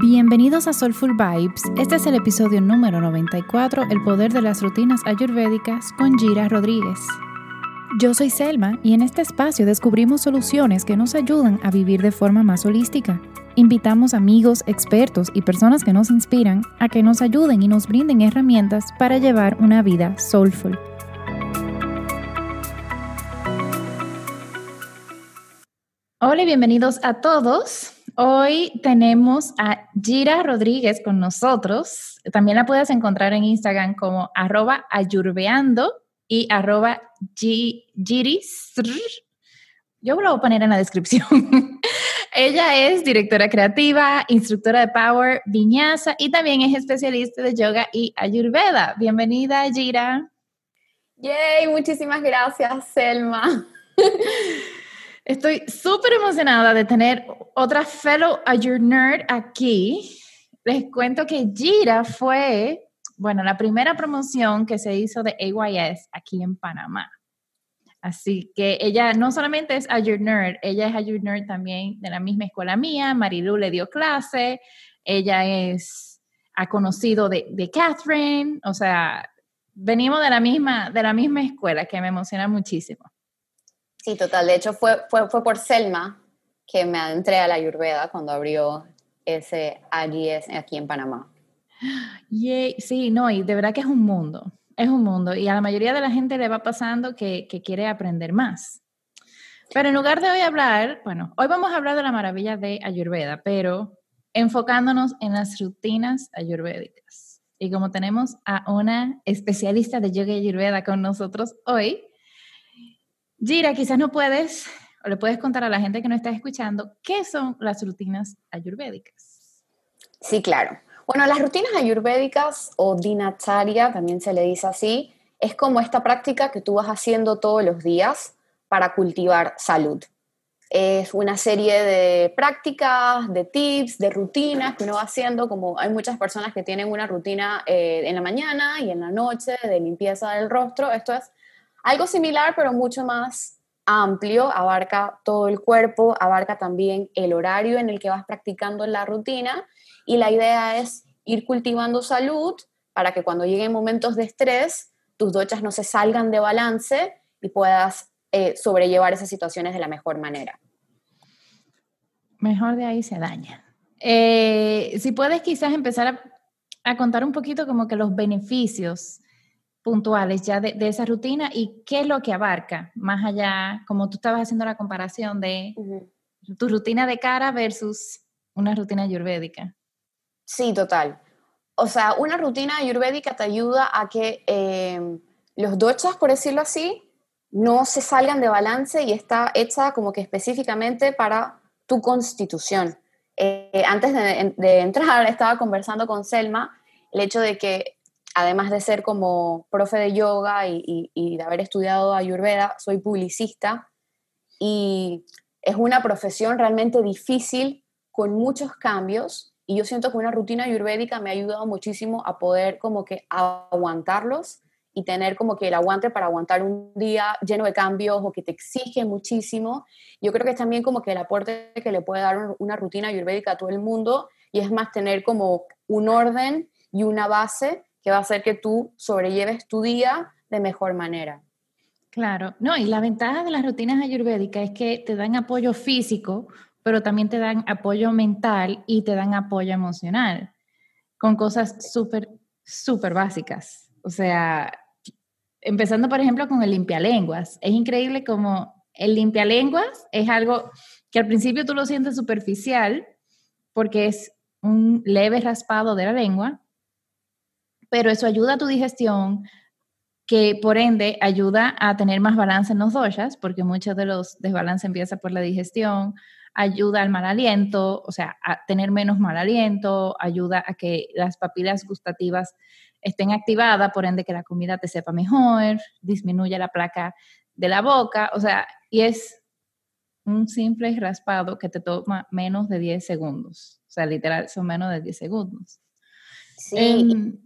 Bienvenidos a Soulful Vibes. Este es el episodio número 94, El poder de las rutinas ayurvédicas con Gira Rodríguez. Yo soy Selma y en este espacio descubrimos soluciones que nos ayudan a vivir de forma más holística. Invitamos amigos, expertos y personas que nos inspiran a que nos ayuden y nos brinden herramientas para llevar una vida soulful. Hola y bienvenidos a todos. Hoy tenemos a Gira Rodríguez con nosotros. También la puedes encontrar en Instagram como arroba ayurbeando y arroba giris. Yo lo voy a poner en la descripción. Ella es directora creativa, instructora de Power, Viñasa y también es especialista de yoga y ayurveda. Bienvenida, Gira. Yay, muchísimas gracias, Selma. Estoy súper emocionada de tener otra fellow Azure Nerd aquí. Les cuento que Gira fue, bueno, la primera promoción que se hizo de AYS aquí en Panamá. Así que ella no solamente es Azure Nerd, ella es Azure Nerd también de la misma escuela mía. Marilu le dio clase, ella es, ha conocido de, de Catherine, o sea, venimos de la misma, de la misma escuela, que me emociona muchísimo. Sí, total. De hecho, fue, fue, fue por Selma que me adentré a la Ayurveda cuando abrió ese AGS aquí en Panamá. Sí, no, y de verdad que es un mundo, es un mundo. Y a la mayoría de la gente le va pasando que, que quiere aprender más. Pero en lugar de hoy hablar, bueno, hoy vamos a hablar de la maravilla de Ayurveda, pero enfocándonos en las rutinas ayurvédicas. Y como tenemos a una especialista de yoga y ayurveda con nosotros hoy, Gira, quizás no puedes o le puedes contar a la gente que no está escuchando qué son las rutinas ayurvédicas. Sí, claro. Bueno, las rutinas ayurvédicas o dinacharya, también se le dice así, es como esta práctica que tú vas haciendo todos los días para cultivar salud. Es una serie de prácticas, de tips, de rutinas que uno va haciendo, como hay muchas personas que tienen una rutina eh, en la mañana y en la noche de limpieza del rostro. Esto es algo similar, pero mucho más amplio, abarca todo el cuerpo, abarca también el horario en el que vas practicando la rutina y la idea es ir cultivando salud para que cuando lleguen momentos de estrés, tus dochas no se salgan de balance y puedas eh, sobrellevar esas situaciones de la mejor manera. Mejor de ahí se daña. Eh, si puedes quizás empezar a, a contar un poquito como que los beneficios puntuales ya de, esa rutina y qué es lo que abarca, más allá, como tú estabas haciendo la comparación de tu rutina de cara versus una rutina ayurvédica. Sí, total. O sea, una rutina ayurvédica te ayuda a que em, los dochas, por decirlo así, no se salgan de balance y está hecha como que específicamente para tu constitución. Eh, antes de, de entrar, estaba conversando con Selma el hecho de que además de ser como profe de yoga y, de haber estudiado ayurveda, soy publicista y es una profesión realmente difícil con muchos cambios y yo siento que una rutina ayurvédica me ha ayudado muchísimo a poder como que aguantarlos y tener como que el aguante para aguantar un día lleno de cambios o que te exige muchísimo. Yo creo que es también como que el aporte que le puede dar una rutina ayurvédica a todo el mundo y es más tener como un orden y una base que va a hacer que tú sobrelleves tu día de mejor manera. Claro, no, y la ventaja de las rutinas ayurvédicas es que te dan apoyo físico, pero también te dan apoyo mental y te dan apoyo emocional, con cosas súper, súper básicas. O sea, empezando por ejemplo con el limpialenguas. Es increíble como el limpialenguas es algo que al principio tú lo sientes superficial porque es un leve raspado de la lengua, pero eso ayuda a tu digestión, que por ende ayuda a tener más balance en los doshas, porque muchos de los desbalances empiezan por la digestión, ayuda al mal aliento, o sea, a tener menos mal aliento, ayuda a que las papilas gustativas estén activadas, por ende que la comida te sepa mejor, disminuye la placa de la boca, o sea, y es un simple raspado que te toma menos de 10 segundos, o sea, literal, son menos de 10 segundos. Sí, em,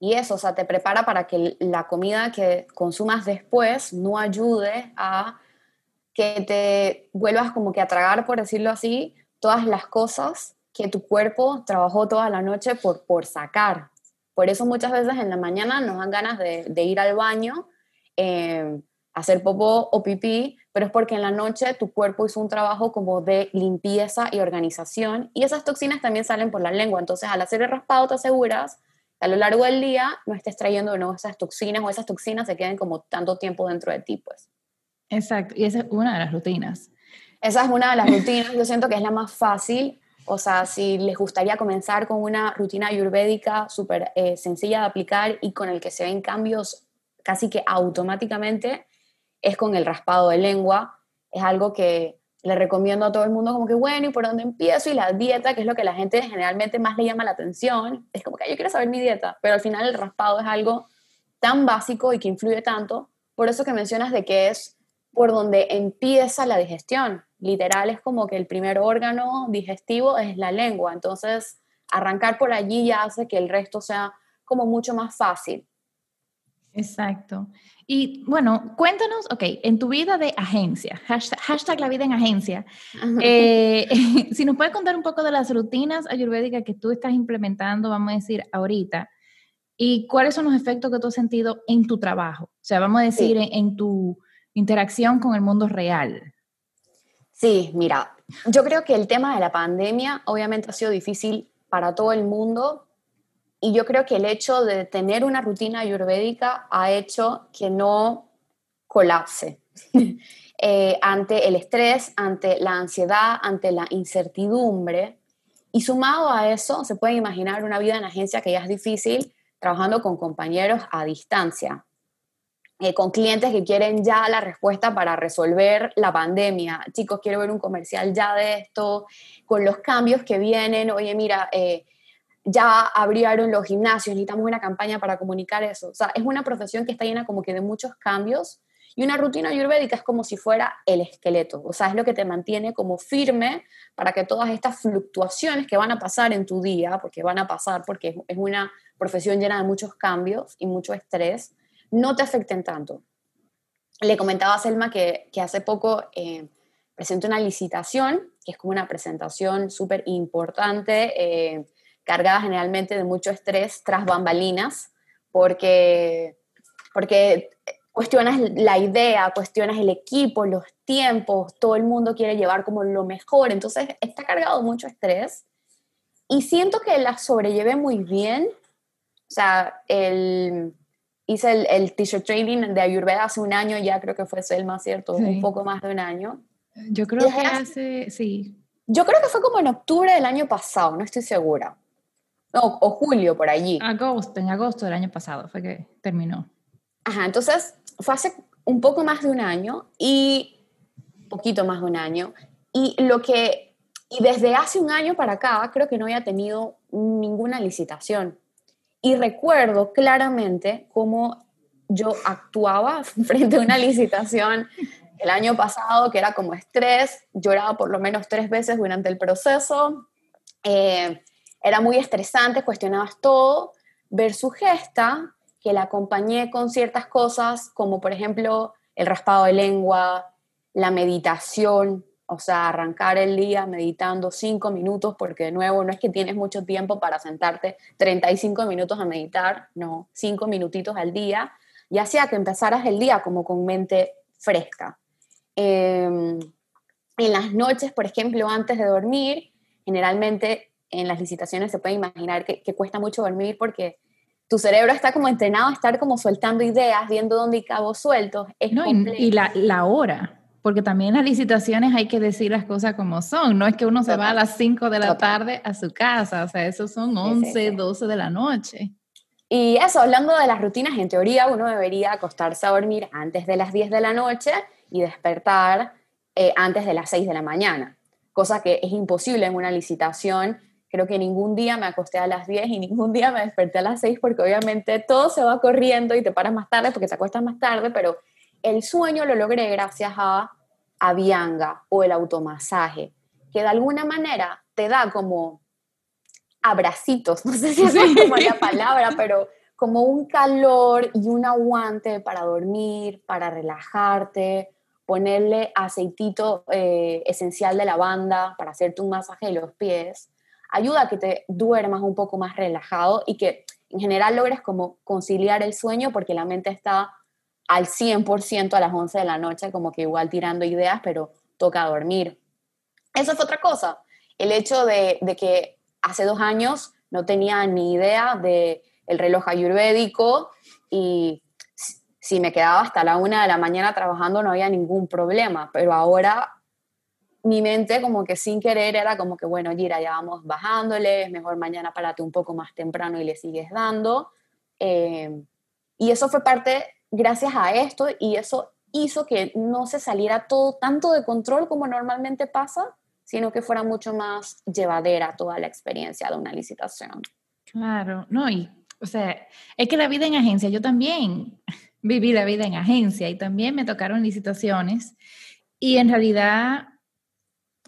y, eso, o sea, te prepara para que la comida que consumas después no ayude a que te vuelvas como que a tragar, por decirlo así, todas las cosas que tu cuerpo trabajó toda la noche por, por sacar. Por eso muchas veces en la mañana nos dan ganas de, ir al baño, eh, hacer popó o pipí, pero es porque en la noche tu cuerpo hizo un trabajo como de limpieza y organización y esas toxinas también salen por la lengua. Entonces, al hacer el raspado te aseguras que a lo largo del día no estés trayendo de nuevo esas toxinas o esas toxinas se queden como tanto tiempo dentro de ti, pues. Exacto, y esa es una de las rutinas. Esa es una de las rutinas, yo siento que es la más fácil. O sea, si les gustaría comenzar con una rutina ayurvédica súper eh, sencilla de aplicar y con el que se ven cambios casi que automáticamente, es con el raspado de lengua. Es algo que le recomiendo a todo el mundo como que, bueno, ¿y por dónde empiezo? Y la dieta, que es lo que la gente generalmente más le llama la atención, es como que yo quiero saber mi dieta, pero al final el raspado es algo tan básico y que influye tanto, por eso que mencionas de que es por donde empieza la digestión. Literal es como que el primer órgano digestivo es la lengua, entonces arrancar por allí ya hace que el resto sea como mucho más fácil. Exacto. Y bueno, cuéntanos, ok, en tu vida de agencia, hashtag, la vida en agencia, eh, si nos puedes contar un poco de las rutinas ayurvédicas que tú estás implementando, vamos a decir, ahorita, y cuáles son los efectos que tú has sentido en tu trabajo, o sea, vamos a decir, en, tu interacción con el mundo real. Sí, mira, yo creo que el tema de la pandemia obviamente ha sido difícil para todo el mundo, y yo creo que el hecho de tener una rutina ayurvédica ha hecho que no colapse eh, ante el estrés, ante la ansiedad, ante la incertidumbre. Y sumado a eso, se puede imaginar una vida en agencia que ya es difícil, trabajando con compañeros a distancia, eh, con clientes que quieren ya la respuesta para resolver la pandemia. Chicos, quiero ver un comercial ya de esto, con los cambios que vienen. Oye, mira, eh, ya abrieron los gimnasios, necesitamos una campaña para comunicar eso. O sea, es una profesión que está llena como que de muchos cambios y una rutina ayurvédica es como si fuera el esqueleto, o sea, es lo que te mantiene como firme para que todas estas fluctuaciones que van a pasar en tu día, porque van a pasar porque es una profesión llena de muchos cambios y mucho estrés, no te afecten tanto. Le comentaba a Selma que, hace poco eh, presenté una licitación, que es como una presentación súper importante. Eh, cargada generalmente de mucho estrés tras bambalinas, porque, porque cuestionas la idea, cuestionas el equipo, los tiempos, todo el mundo quiere llevar como lo mejor, entonces está cargado de mucho estrés y siento que la sobrellevé muy bien, o sea, el, hice el, el teacher training de Ayurveda hace un año, ya creo que fue Selma, ¿cierto? Un poco más de un año. Yo creo que hace, sí. Yo creo que fue como en octubre del año pasado, no estoy segura. No, o julio, por allí. Agosto, en agosto del año pasado fue que terminó. Ajá, entonces fue hace un poco más de un año y poquito más de un año. Y lo que, y desde hace un año para acá, creo que no había tenido ninguna licitación. Y recuerdo claramente cómo yo actuaba frente a una licitación el año pasado, que era como estrés, lloraba por lo menos tres veces durante el proceso. Eh, era muy estresante, cuestionabas todo, ver su gesta, que la acompañé con ciertas cosas, como por ejemplo el raspado de lengua, la meditación, o sea, arrancar el día meditando cinco minutos, porque de nuevo no es que tienes mucho tiempo para sentarte 35 minutos a meditar, no, cinco minutitos al día, y hacía que empezaras el día como con mente fresca. Em, en las noches, por ejemplo, antes de dormir, generalmente en las licitaciones se puede imaginar que, cuesta mucho dormir porque tu cerebro está como entrenado a estar como soltando ideas, viendo dónde hay cabos sueltos. Es no, y, la, la, hora, porque también en las licitaciones hay que decir las cosas como son, no es que uno se va a las 5 de la tarde a su casa, o sea, eso son 11, 12 de la noche. Y eso, hablando de las rutinas, en teoría uno debería acostarse a dormir antes de las 10 de la noche y despertar eh, antes de las 6 de la mañana, cosa que es imposible en una licitación Creo que ningún día me acosté a las 10 y ningún día me desperté a las 6 porque obviamente todo se va corriendo y te paras más tarde porque te acuestas más tarde, pero el sueño lo logré gracias a Avianga o el automasaje, que de alguna manera te da como abracitos, no sé si es como la palabra, pero como un calor y un aguante para dormir, para relajarte, ponerle aceitito eh, esencial de lavanda para hacerte un masaje de los pies ayuda a que te duermas un poco más relajado y que en general logres como conciliar el sueño porque la mente está al 100% a las 11 de la noche, como que igual tirando ideas, pero toca dormir. Eso fue otra cosa, el hecho de, que hace dos años no tenía ni idea de el reloj ayurvédico y si me quedaba hasta la una de la mañana trabajando no había ningún problema, pero ahora mi mente como que sin querer era como que, bueno, Gira, ya vamos bajándole, es mejor mañana párate un poco más temprano y le sigues dando. Eh, y eso fue parte, gracias a esto, y eso hizo que no se saliera todo tanto de control como normalmente pasa, sino que fuera mucho más llevadera toda la experiencia de una licitación. Claro, no, y, o sea, es que la vida en agencia, yo también viví la vida en agencia y también me tocaron licitaciones, y en realidad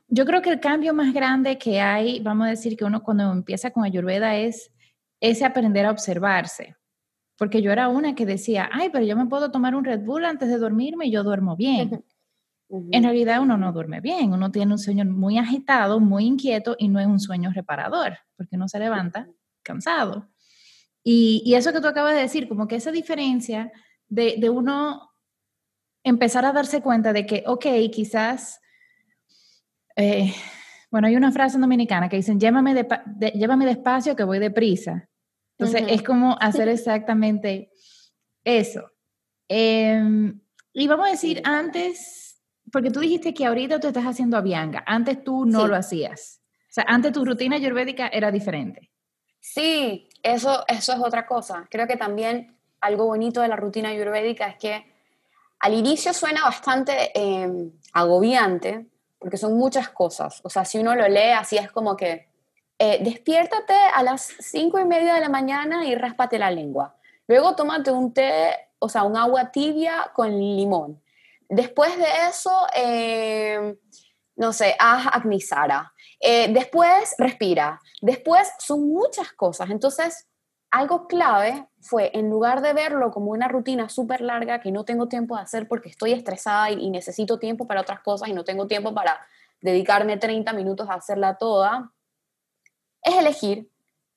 yo creo que el cambio más grande que hay, vamos a decir que uno cuando empieza con Ayurveda es ese aprender a observarse. Porque yo era una que decía, ay, pero yo me puedo tomar un Red Bull antes de dormirme y yo duermo bien. En realidad uno no duerme bien, uno tiene un sueño muy agitado, muy inquieto y no es un sueño reparador, porque uno se levanta cansado. Y, y eso que tú acabas de decir, como que esa diferencia de, de uno empezar a darse cuenta de que, ok, quizás eh, bueno, hay una frase dominicana que dicen, llévame, de, llévame despacio que voy deprisa. Entonces, es como hacer exactamente eso. Em, y vamos a decir, antes, porque tú dijiste que ahorita tú estás haciendo avianga, antes tú no lo hacías. O sea, antes tu rutina ayurvédica era diferente. Sí, eso, eso es otra cosa. Creo que también algo bonito de la rutina ayurvédica es que al inicio suena bastante em, agobiante, porque son muchas cosas. O sea, si uno lo lee así es como que eh, despiértate a las cinco y media de la mañana y ráspate la lengua. Luego tómate un té, o sea, un agua tibia con limón. Después de eso, eh, no sé, haz agnisara. Eh, después respira. Después son muchas cosas. Entonces, algo clave fue, en lugar de verlo como una rutina súper larga que no tengo tiempo de hacer porque estoy estresada y, necesito tiempo para otras cosas y no tengo tiempo para dedicarme 30 minutos a hacerla toda, es elegir.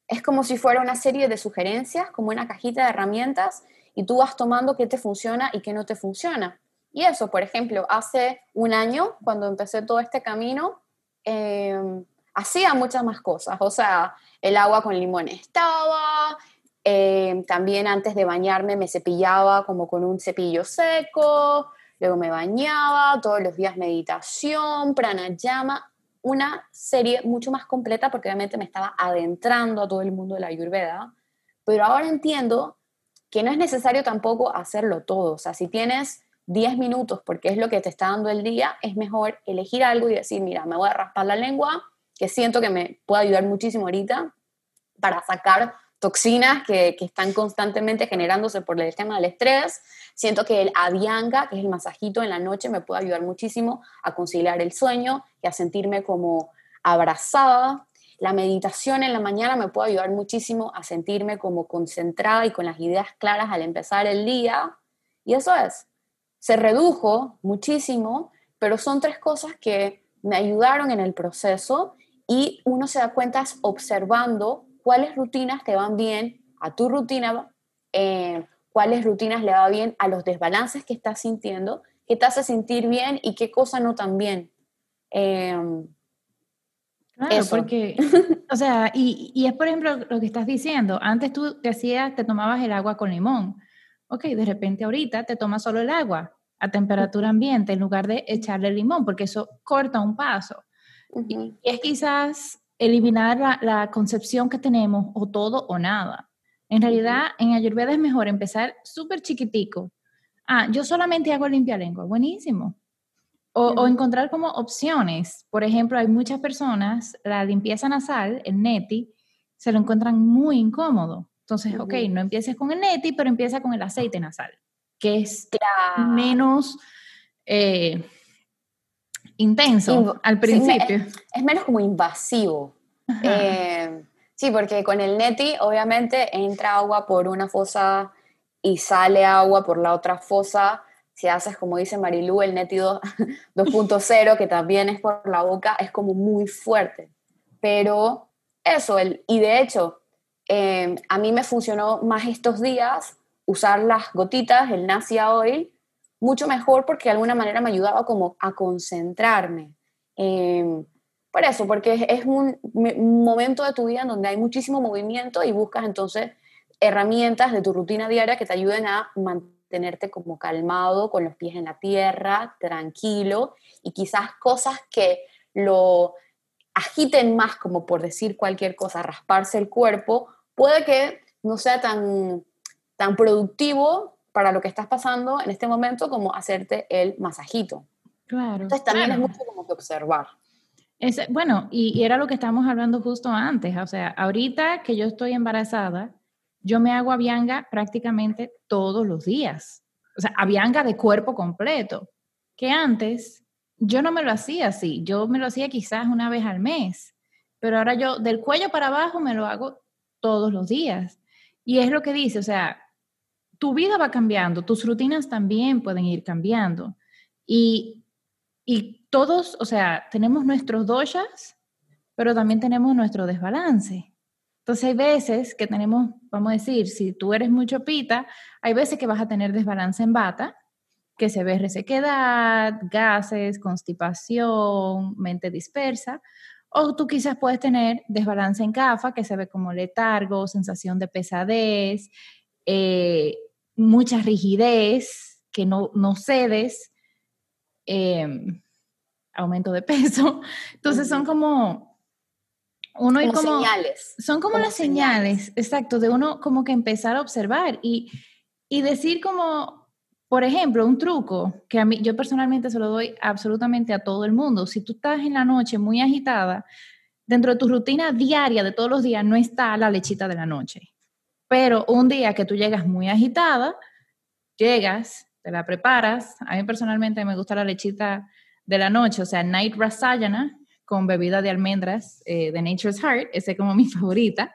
Es como si fuera una serie de sugerencias, como una cajita de herramientas, y tú vas tomando qué te funciona y qué no te funciona. Y eso, por ejemplo, hace un año, cuando empecé todo este camino, em, hacía muchas más cosas. O sea, el agua con limón estaba, eh, también antes de bañarme me cepillaba como con un cepillo seco, luego me bañaba, todos los días meditación, pranayama, una serie mucho más completa porque obviamente me estaba adentrando a todo el mundo de la ayurveda, pero ahora entiendo que no es necesario tampoco hacerlo todo, o sea, si tienes 10 minutos porque es lo que te está dando el día, es mejor elegir algo y decir, mira, me voy a raspar la lengua, que siento que me puede ayudar muchísimo ahorita para sacar toxinas que, están constantemente generándose por el tema del estrés. Siento que el avianga, que es el masajito en la noche, me puede ayudar muchísimo a conciliar el sueño y a sentirme como abrazada. La meditación en la mañana me puede ayudar muchísimo a sentirme como concentrada y con las ideas claras al empezar el día. Y eso es, se redujo muchísimo, pero son tres cosas que me ayudaron en el proceso y uno se da cuenta observando cuáles rutinas te van bien a tu rutina, eh, cuáles rutinas le va bien a los desbalances que estás sintiendo, qué te hace sentir bien y qué cosa no tan bien. Em, claro, porque, o sea, y, y, es por ejemplo lo que estás diciendo, antes tú decías, te tomabas el agua con limón, ok, de repente ahorita te tomas solo el agua a temperatura ambiente en lugar de echarle limón, porque eso corta un paso y es quizás eliminar la, concepción que tenemos o todo o nada. En realidad, en Ayurveda es mejor empezar súper chiquitico. Ah, yo solamente hago limpia lengua, buenísimo. O, encontrar como opciones. Por ejemplo, hay muchas personas, la limpieza nasal, el neti, se lo encuentran muy incómodo. Entonces, ok, no empieces con el neti, pero empieza con el aceite nasal, que es menos... Eh, intenso al principio. es, menos como invasivo. Eh, sí, porque con el neti obviamente entra agua por una fosa y sale agua por la otra fosa. Si haces, como dice Marilú, el neti 2.0, que también es por la boca, es como muy fuerte. Pero eso, el, y de hecho, em, a mí me funcionó más estos días usar las gotitas, el Nasia Oil, mucho mejor porque de alguna manera me ayudaba como a concentrarme. Por eso, porque es un, momento de tu vida en donde hay muchísimo movimiento y buscas entonces herramientas de tu rutina diaria que te ayuden a mantenerte como calmado, con los pies en la tierra, tranquilo y quizás cosas que lo agiten más, como por decir cualquier cosa, rasparse el cuerpo, puede que no sea tan, tan productivo para lo que estás pasando en este momento como hacerte el masajito. Claro. Entonces también es mucho como que observar. Es, bueno, y, era lo que estábamos hablando justo antes. O sea, ahorita que yo estoy embarazada, yo me hago avianga prácticamente todos los días. O sea, avianga de cuerpo completo. Que antes yo no me lo hacía así. Yo me lo hacía quizás una vez al mes. Pero ahora yo del cuello para abajo me lo hago todos los días. Y es lo que dice, o sea, tu vida va cambiando, tus rutinas también pueden ir cambiando. Y, y todos, o sea, tenemos nuestros doshas, pero también tenemos nuestro desbalance. Entonces hay veces que tenemos, vamos a decir, si tú eres mucho pita, hay veces que vas a tener desbalance en bata, que se ve resequedad, gases, constipación, mente dispersa, o tú quizás puedes tener desbalance en CAFA, que se ve como letargo, sensación de pesadez, eh, mucha rigidez, que no, no cedes, em, aumento de peso. Entonces son como uno como, como señales. Son como, las señales, exacto, de uno como que empezar a observar y, y decir como, por ejemplo, un truco que a mí, yo personalmente se lo doy absolutamente a todo el mundo. Si tú estás en la noche muy agitada, dentro de tu rutina diaria de todos los días no está la lechita de la noche. Pero un día que tú llegas muy agitada, llegas, te la preparas. A mí personalmente me gusta la lechita de la noche, o sea, Night Rasayana con bebida de almendras eh, de Nature's Heart, esa es como mi favorita.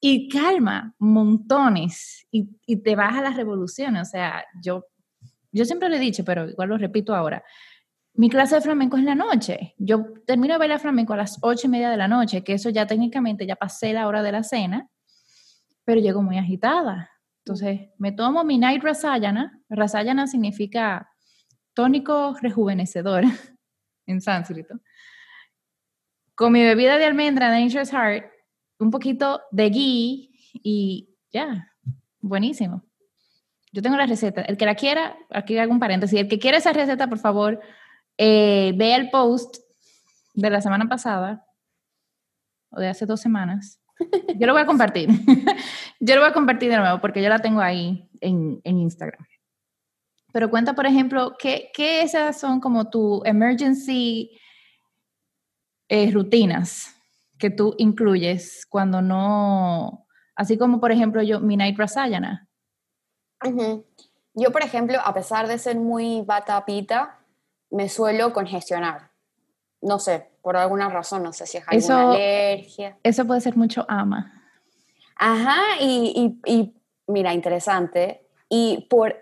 Y calma montones y, y te baja las revoluciones. O sea, yo, yo siempre lo he dicho, pero igual lo repito ahora. Mi clase de flamenco es la noche. Yo termino de bailar flamenco a las ocho y media de la noche, que eso ya técnicamente ya pasé la hora de la cena pero llego muy agitada. Entonces, me tomo mi Night Rasayana. Rasayana significa tónico rejuvenecedor en sánscrito. Con mi bebida de almendra Nature's Heart, un poquito de ghee y ya, buenísimo. Yo tengo la receta. El que la quiera, aquí hago un paréntesis. El que quiera esa receta, por favor, eh, vea el post de la semana pasada o de hace dos semanas yo lo voy a compartir. yo lo voy a compartir de nuevo porque yo la tengo ahí en, en Instagram. Pero cuenta, por ejemplo, ¿qué, qué esas son como tu emergency eh, rutinas que tú incluyes cuando no, así como por ejemplo yo, mi Night Rasayana? Yo, por ejemplo, a pesar de ser muy bata pita, me suelo congestionar. No sé, por alguna razón, no sé si es alguna alergia. Eso puede ser mucho ama. Ajá, y, y, mira, interesante. Y por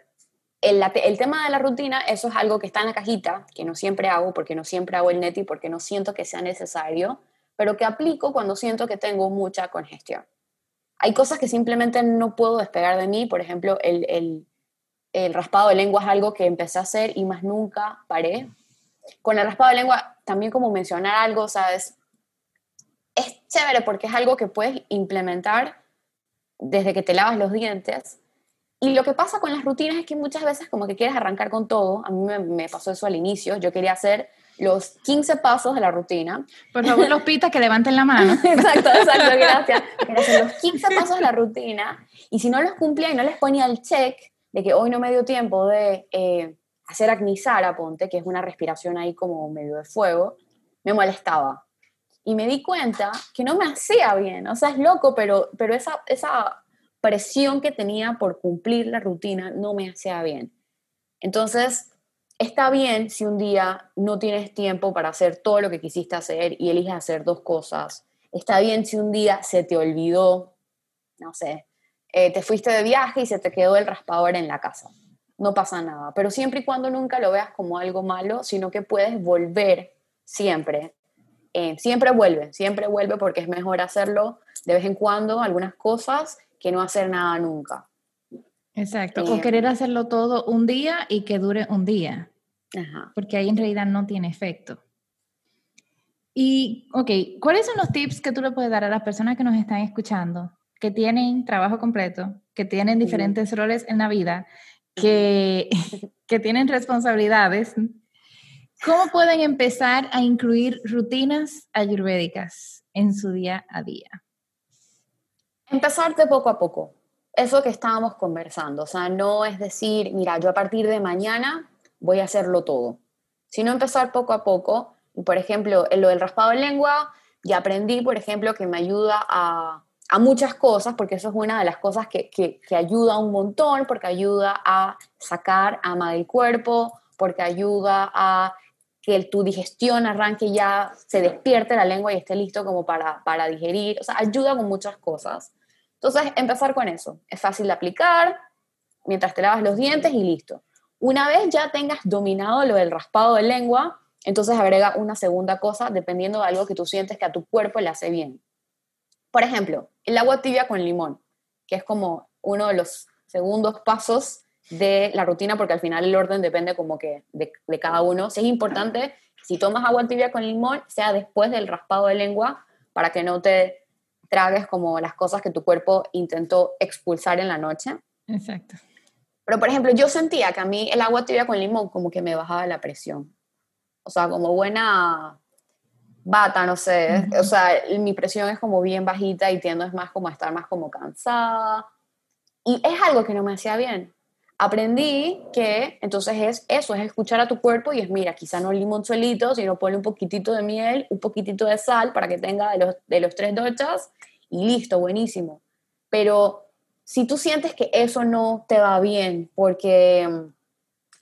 el, el, tema de la rutina, eso es algo que está en la cajita, que no siempre hago, porque no siempre hago el neti, porque no siento que sea necesario, pero que aplico cuando siento que tengo mucha congestión. Hay cosas que simplemente no puedo despegar de mí, por ejemplo, el, el, el raspado de lengua es algo que empecé a hacer y más nunca paré. Con el raspado de lengua también como mencionar algo, ¿sabes? Es chévere porque es algo que puedes implementar desde que te lavas los dientes. Y lo que pasa con las rutinas es que muchas veces como que quieres arrancar con todo. A mí me, pasó eso al inicio. Yo quería hacer los 15 pasos de la rutina. Por favor, los pitas que levanten la mano. exacto, exacto, gracias. Quería hacer los 15 pasos de la rutina y si no los cumplía y no les ponía el check de que hoy no me dio tiempo de eh, hacer a ponte, que es una respiración ahí como medio de fuego, me molestaba. Y me di cuenta que no me hacía bien. O sea, es loco, pero, pero esa, esa presión que tenía por cumplir la rutina no me hacía bien. Entonces, está bien si un día no tienes tiempo para hacer todo lo que quisiste hacer y eliges hacer dos cosas. Está bien si un día se te olvidó, no sé, eh, te fuiste de viaje y se te quedó el raspador en la casa no pasa nada. Pero siempre y cuando nunca lo veas como algo malo, sino que puedes volver siempre. eh, siempre vuelve, siempre vuelve porque es mejor hacerlo de vez en cuando, algunas cosas, que no hacer nada nunca. Exacto, o querer hacerlo todo un día y que dure un día, Ajá. porque ahí en realidad no tiene efecto. Y, ok, ¿cuáles son los tips que tú le puedes dar a las personas que nos están escuchando, que tienen trabajo completo, que tienen diferentes roles en la vida, que, que tienen responsabilidades? ¿Cómo pueden empezar a incluir rutinas ayurvédicas en su día a día? Empezar de poco a poco. Eso que estábamos conversando. O sea, no es decir, mira, yo a partir de mañana voy a hacerlo todo. Sino empezar poco a poco por ejemplo, en lo del raspado de lengua, ya aprendí, por ejemplo, que me ayuda a, a muchas cosas, porque eso es una de las cosas que, que, que, ayuda un montón, porque ayuda a sacar ama del cuerpo, porque ayuda a que tu digestión arranque ya, se despierte la lengua y esté listo como para, para digerir, o sea, ayuda con muchas cosas. Entonces, empezar con eso. Es fácil de aplicar mientras te lavas los dientes y listo. Una vez ya tengas dominado lo del raspado de lengua, entonces agrega una segunda cosa dependiendo de algo que tú sientes que a tu cuerpo le hace bien. Por ejemplo, el agua tibia con limón, que es como uno de los segundos pasos de la rutina, porque al final el orden depende como que de, cada uno. Sí es importante, si tomas agua tibia con limón, sea después del raspado de lengua, para que no te tragues como las cosas que tu cuerpo intentó expulsar en la noche. Exacto. Pero, por ejemplo, yo sentía que a mí el agua tibia con limón como que me bajaba la presión o sea, como buena bata, no sé, o sea, mi presión es como bien bajita y tiendo es más como a estar más como cansada. Y es algo que no me hacía bien. Aprendí que entonces es eso, es escuchar a tu cuerpo y es, mira, quizá no limón solito, sino ponle un poquitito de miel, un poquitito de sal para que tenga de los, de los tres dochas y listo, buenísimo. Pero si tú sientes que eso no te va bien porque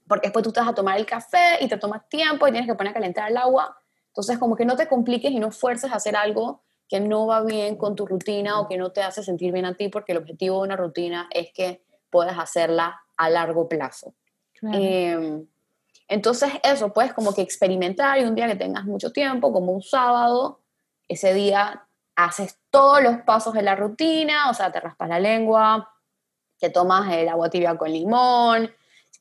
porque después tú estás a tomar el café y te tomas tiempo y tienes que poner a calentar el agua. Entonces, como que no te compliques y no fuerces a hacer algo que no va bien con tu rutina o que no te hace sentir bien a ti, porque el objetivo de una rutina es que puedas hacerla a largo plazo. Em, entonces, eso, puedes como que experimentar y un día que tengas mucho tiempo, como un sábado, ese día haces todos los pasos de la rutina, o sea, te raspas la lengua, te tomas el agua tibia con limón,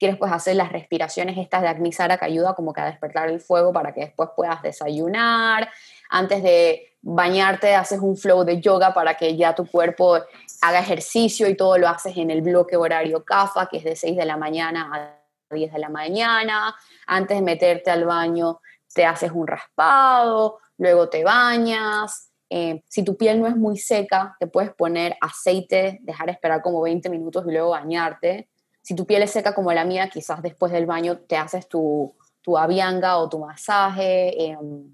quieres pues hacer las respiraciones estas de Agnisara que ayuda como que a despertar el fuego para que después puedas desayunar. Antes de bañarte haces un flow de yoga para que ya tu cuerpo haga ejercicio y todo lo haces en el bloque horario CAFA, que es de 6 de la mañana a 10 de la mañana. Antes de meterte al baño te haces un raspado, luego te bañas. Eh, si tu piel no es muy seca, te puedes poner aceite, dejar esperar como 20 minutos y luego bañarte. Si tu piel es seca como la mía, quizás después del baño te haces tu, tu avianga o tu masaje, em,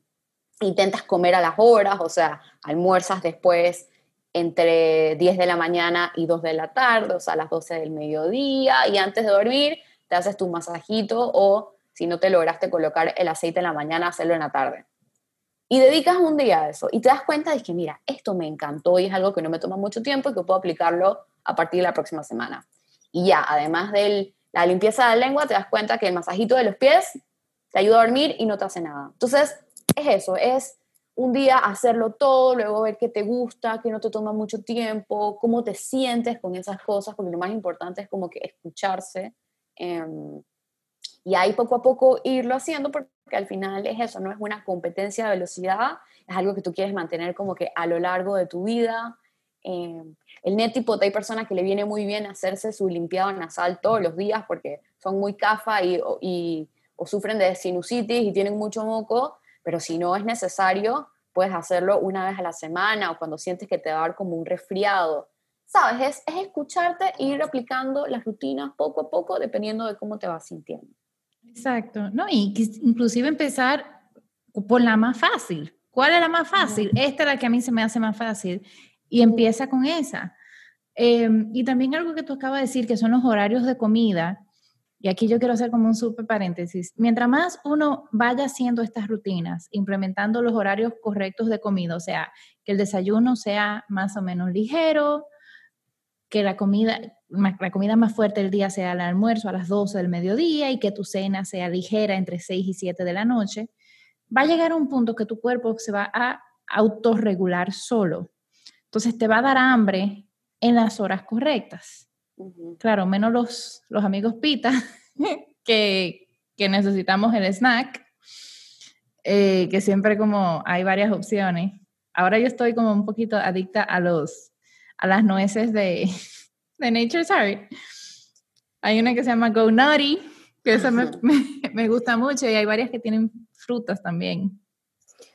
intentas comer a las horas, o sea, almuerzas después entre 10 de la mañana y 2 de la tarde, o sea, a las 12 del mediodía, y antes de dormir te haces tu masajito o si no te lograste colocar el aceite en la mañana, hacerlo en la tarde. Y dedicas un día a eso y te das cuenta de que, mira, esto me encantó y es algo que no me toma mucho tiempo y que puedo aplicarlo a partir de la próxima semana. Y ya, además de la limpieza de la lengua, te das cuenta que el masajito de los pies te ayuda a dormir y no te hace nada. Entonces, es eso, es un día hacerlo todo, luego ver qué te gusta, qué no te toma mucho tiempo, cómo te sientes con esas cosas, porque lo más importante es como que escucharse. Em, y ahí poco a poco irlo haciendo, porque al final es eso, no es una competencia de velocidad, es algo que tú quieres mantener como que a lo largo de tu vida. Eh, el netipot hay personas que le viene muy bien hacerse su limpiado nasal todos los días porque son muy cafa y, o sufren de sinusitis y tienen mucho moco, pero si no es necesario, puedes hacerlo una vez a la semana o cuando sientes que te va a dar como un resfriado. ¿Sabes? Es, es escucharte e ir aplicando las rutinas poco a poco dependiendo de cómo te vas sintiendo. Exacto, ¿no? Y inclusive empezar por la más fácil. ¿Cuál es la más fácil? Esta es la que a mí se me hace más fácil y empieza con esa. Em, y también algo que tú acabas de decir, que son los horarios de comida, y aquí yo quiero hacer como un super paréntesis, mientras más uno vaya haciendo estas rutinas, implementando los horarios correctos de comida, o sea, que el desayuno sea más o menos ligero, que la comida, la comida más fuerte del día sea el almuerzo a las 12 del mediodía y que tu cena sea ligera entre 6 y 7 de la noche, va a llegar a un punto que tu cuerpo se va a autorregular solo. Entonces te va a dar hambre en las horas correctas. Claro, menos los, los amigos pita, que, que, necesitamos el snack, eh, que siempre como hay varias opciones. Ahora yo estoy como un poquito adicta a, los, a las nueces de, de Nature's Heart. Hay una que se llama Go Nutty, que esa me, me, gusta mucho, y hay varias que tienen frutas también.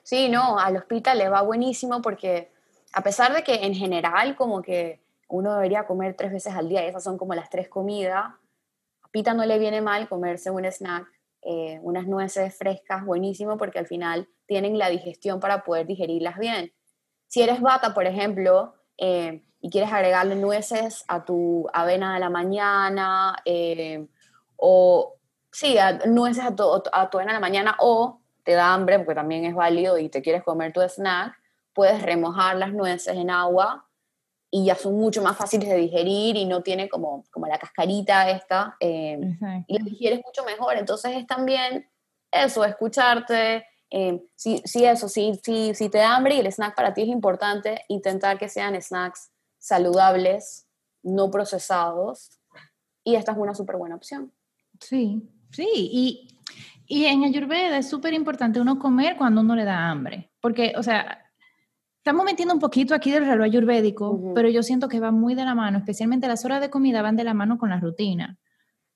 Sí, no, a los pita le va buenísimo porque a pesar de que en general como que uno debería comer tres veces al día, y esas son como las tres comidas, a pita no le viene mal comerse un snack, eh, unas nueces frescas, buenísimo, porque al final tienen la digestión para poder digerirlas bien. Si eres bata, por ejemplo, eh, y quieres agregarle nueces a tu avena de la mañana, eh, o sí, nueces a tu, a tu avena de la mañana, o te da hambre, porque también es válido y te quieres comer tu snack, puedes remojar las nueces en agua y ya son mucho más fáciles de digerir y no tiene como, como la cascarita esta eh, y las digieres mucho mejor. Entonces es también eso, escucharte, eh, si, si, eso, si, si, si te da hambre y el snack para ti es importante, intentar que sean snacks saludables, no procesados y esta es una súper buena opción. Sí, sí, y, y en Ayurveda es súper importante uno comer cuando uno le da hambre, porque, o sea, Estamos metiendo un poquito aquí del reloj ayurvédico, pero yo siento que va muy de la mano, especialmente las horas de comida van de la mano con la rutina.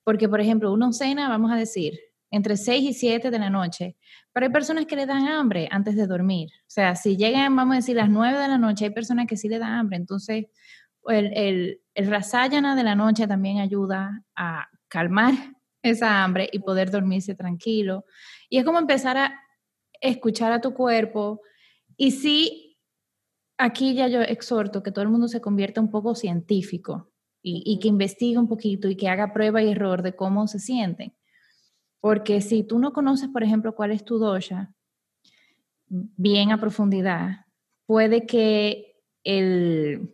Porque, por ejemplo, uno cena, vamos a decir, entre 6 y 7 de la noche, pero hay personas que le dan hambre antes de dormir. O sea, si llegan, vamos a decir, las 9 de la noche, hay personas que sí le dan hambre. Entonces, el, el, el rasayana de la noche también ayuda a calmar esa hambre y poder dormirse tranquilo. Y es como empezar a escuchar a tu cuerpo. Y sí, aquí ya yo exhorto que todo el mundo se convierta un poco científico y, que investigue un poquito y que haga prueba y error de cómo se sienten. Porque si tú no conoces, por ejemplo, cuál es tu dosha bien a profundidad, puede que el,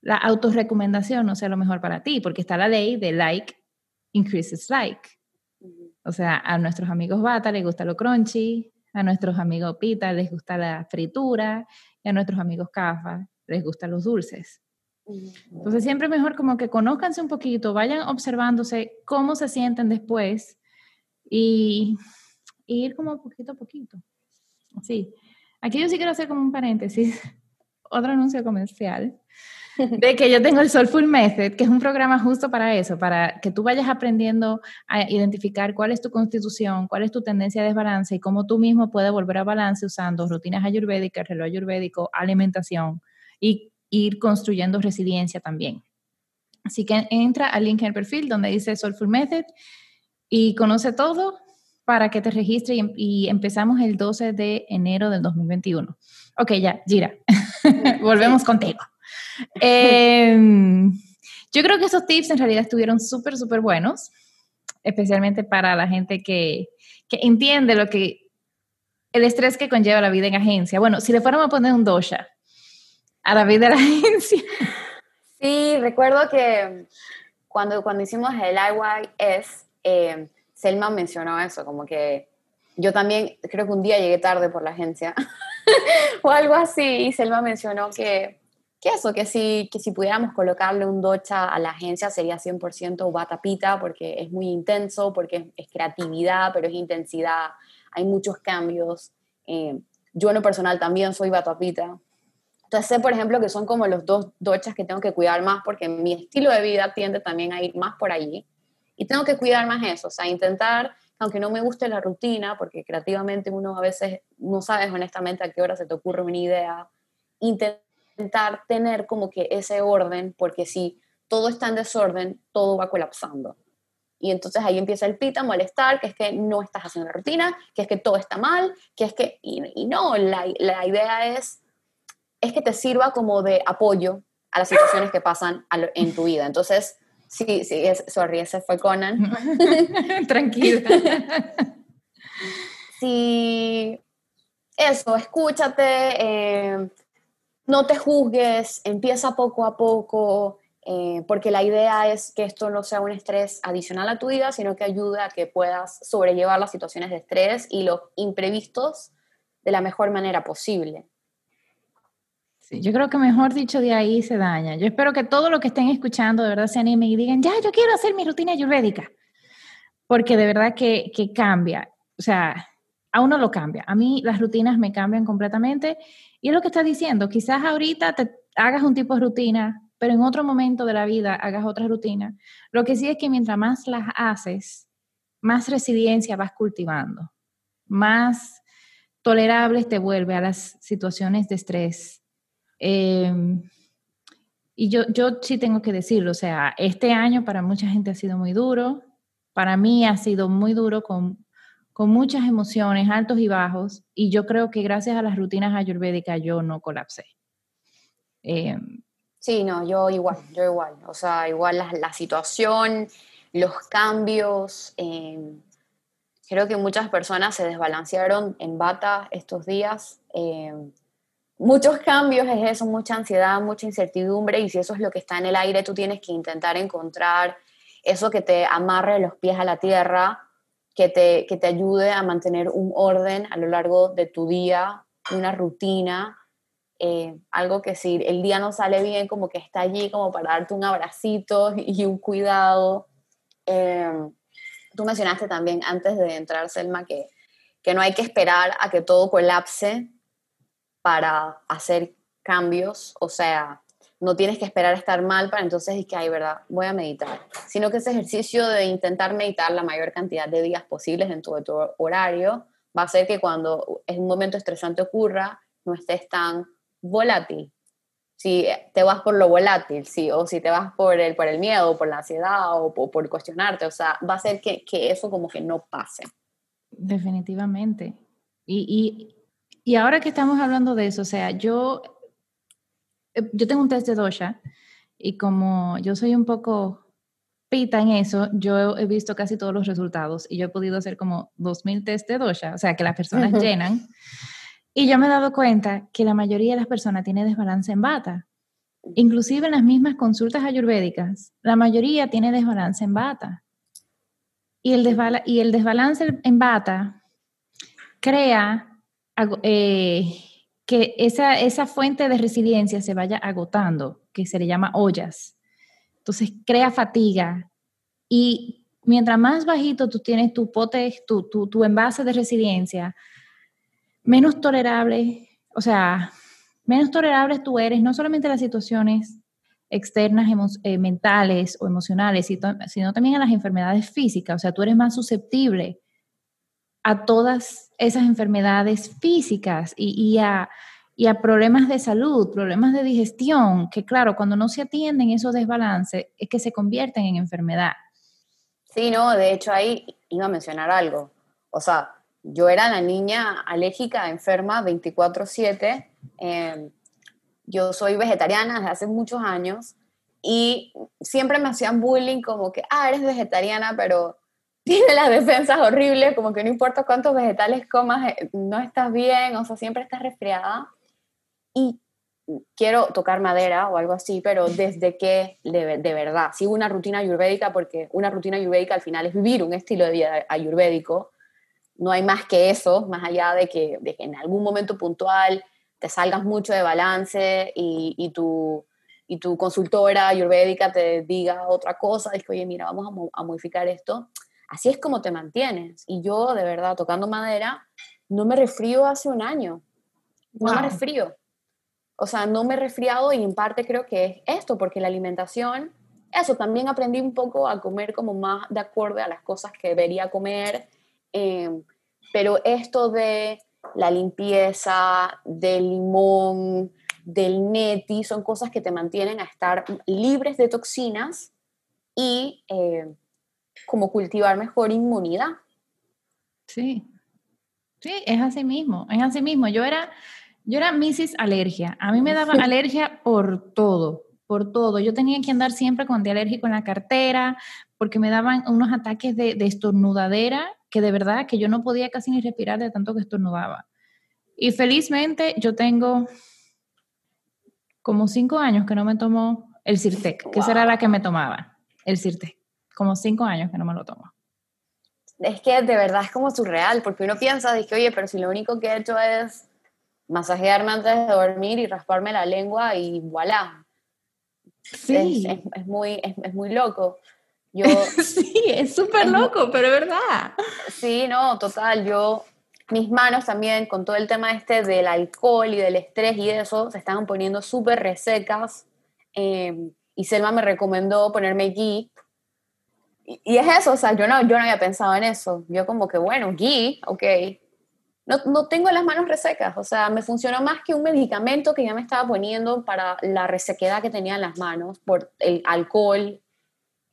la autorrecomendación no sea lo mejor para ti, porque está la ley de like increases like. O sea, a nuestros amigos bata les gusta lo crunchy, a nuestros amigos pita les gusta la fritura y a nuestros amigos CAFA les gustan los dulces. Entonces siempre mejor como que conózcanse un poquito, vayan observándose cómo se sienten después y, ir como poquito a poquito. Sí. Aquí yo sí quiero hacer como un paréntesis, otro anuncio comercial de que yo tengo el Soulful Method, que es un programa justo para eso, para que tú vayas aprendiendo a identificar cuál es tu constitución, cuál es tu tendencia de desbalance y cómo tú mismo puedes volver a balance usando rutinas ayurvédicas, reloj ayurvédico, alimentación y ir construyendo resiliencia también. Así que entra al link en el perfil donde dice Soulful Method y conoce todo para que te registres y, y, empezamos el 12 de enero del 2021. Ok, ya, Gira, volvemos contigo. Em, yo creo que esos tips en realidad estuvieron súper, súper buenos, especialmente para la gente que, que, entiende lo que, el estrés que conlleva la vida en agencia. Bueno, si le fuéramos a poner un dosha a la vida de la agencia. Sí, recuerdo que cuando, cuando hicimos el IYS, eh, Selma mencionó eso, como que yo también creo que un día llegué tarde por la agencia o algo así, y Selma mencionó que que eso, que si, que si pudiéramos colocarle un docha a la agencia sería 100% batapita porque es muy intenso, porque es, creatividad, pero es intensidad, hay muchos cambios. Eh, yo en lo personal también soy batapita. Entonces sé, por ejemplo, que son como los dos dochas que tengo que cuidar más porque mi estilo de vida tiende también a ir más por allí. Y tengo que cuidar más eso, o sea, intentar, aunque no me guste la rutina, porque creativamente uno a veces no sabes honestamente a qué hora se te ocurre una idea, intentar intentar tener como que ese orden, porque si todo está en desorden, todo va colapsando. Y entonces ahí empieza el pita, molestar, que es que no estás haciendo la rutina, que es que todo está mal, que es que, y, no, la, la, idea es, es que te sirva como de apoyo a las situaciones que pasan en tu vida. Entonces, sí, sí, es, sorry, ese fue Conan. Tranquila. sí, eso, escúchate, eh, no te juzgues, empieza poco a poco, eh, porque la idea es que esto no sea un estrés adicional a tu vida, sino que ayude a que puedas sobrellevar las situaciones de estrés y los imprevistos de la mejor manera posible. Sí, yo creo que mejor dicho de ahí se daña. Yo espero que todo lo que estén escuchando de verdad se animen y digan, ya, yo quiero hacer mi rutina ayurvédica, porque de verdad que, que cambia. O sea, a uno lo cambia. A mí las rutinas me cambian completamente. Y es lo que estás diciendo, quizás ahorita te hagas un tipo de rutina, pero en otro momento de la vida hagas otra rutina. Lo que sí es que mientras más las haces, más resiliencia vas cultivando, más tolerables te vuelve a las situaciones de estrés. Em, y yo, yo sí tengo que decirlo, o sea, este año para mucha gente ha sido muy duro, para mí ha sido muy duro con, con muchas emociones, altos y bajos, y yo creo que gracias a las rutinas ayurvédicas yo no colapsé. Eh, Sí, no, yo igual, yo igual. O sea, igual la, situación, los cambios. Em, creo que muchas personas se desbalancearon en bata estos días. Em, muchos cambios es eso, mucha ansiedad, mucha incertidumbre y si eso es lo que está en el aire, tú tienes que intentar encontrar eso que te amarre los pies a la tierra, que te, que te ayude a mantener un orden a lo largo de tu día, una rutina eh, algo que si el día no sale bien, como que está allí como para darte un abracito y un cuidado. Em, tú mencionaste también antes de entrar, Selma, que, que no hay que esperar a que todo colapse para hacer cambios, o sea, no tienes que esperar a estar mal para entonces decir que, ay, verdad, voy a meditar, sino que ese ejercicio de intentar meditar la mayor cantidad de días posibles en todo tu horario va a hacer que cuando es un momento estresante ocurra, no estés tan volátil. Si te vas por lo volátil, sí, o si te vas por el, por el miedo, por la ansiedad o por, cuestionarte, o sea, va a ser que, que, eso como que no pase. Definitivamente. Y, y, y, ahora que estamos hablando de eso, o sea, yo, yo tengo un test de dosha y como yo soy un poco pita en eso, yo he visto casi todos los resultados y yo he podido hacer como 2.000 test de dosha, o sea, que las personas llenan. Y yo me he dado cuenta que la mayoría de las personas tiene desbalance en bata. Inclusive en las mismas consultas ayurvédicas, la mayoría tiene desbalance en bata. Y el, y el desbalance en bata crea eh, que esa, esa fuente de resiliencia se vaya agotando, que se le llama ollas. Entonces crea fatiga. Y mientras más bajito tú tienes tu pote, tu, tu, tu envase de resiliencia, menos tolerable, o sea, menos tolerable tú eres, no solamente a las situaciones externas eh, mentales o emocionales, sino también a las enfermedades físicas. O sea, tú eres más susceptible a todas esas enfermedades físicas y, a, y, a, problemas de salud, problemas de digestión, que claro, cuando no se atienden esos desbalances es que se convierten en enfermedad. Sí, no, de hecho ahí iba a mencionar algo. O sea, yo era la niña alérgica, enferma, 24/7. Em, yo soy vegetariana desde hace muchos años y siempre me hacían bullying como que, ah, eres vegetariana, pero tiene las defensas horribles, como que no importa cuántos vegetales comas, eh, no estás bien, o sea, siempre estás resfriada. Y quiero tocar madera o algo así, pero desde que de, de, verdad sigo una rutina ayurvédica, porque una rutina ayurvédica al final es vivir un estilo de vida ayurvédico, no hay más que eso, más allá de que, de que en algún momento puntual te salgas mucho de balance y, y, tu, y tu consultora ayurvédica te diga otra cosa, es que, oye, mira, vamos a, modificar esto. Así es como te mantienes. Y yo, de verdad, tocando madera, no me resfrío hace un año. No me resfrío. O sea, no me he resfriado y en parte creo que es esto, porque la alimentación, eso, también aprendí un poco a comer como más de acuerdo a las cosas que debería comer Em, pero esto de la limpieza, del limón, del neti, son cosas que te mantienen a estar libres de toxinas y em, como cultivar mejor inmunidad. Sí, sí, es así mismo, es así mismo. Yo era, yo era Mrs. Alergia. A mí me daba alergia por todo, por todo. Yo tenía que andar siempre con antialérgico en la cartera porque me daban unos ataques de, de estornudadera que de verdad que yo no podía casi ni respirar de tanto que estornudaba. Y felizmente yo tengo como cinco años que no me tomo el Sirtec, que esa era la que me tomaba, el Sirtec. Como cinco años que no me lo tomo. Es que de verdad es como surreal, porque uno piensa, dice, oye, pero si lo único que he hecho es masajearme antes de dormir y rasparme la lengua y voilà. Sí. Es, muy, es, muy loco. Yo, sí, es súper loco, pero es verdad. Sí, no, total. Yo, mis manos también, con todo el tema este del alcohol y del estrés y eso, se estaban poniendo súper resecas. Em, y Selma me recomendó ponerme ghee. Y, es eso, o sea, yo no, yo no había pensado en eso. Yo como que, bueno, ghee, ok, no, no, tengo las manos resecas, o sea, me funcionó más que un medicamento que ya me estaba poniendo para la resequedad que tenía en las manos por el alcohol.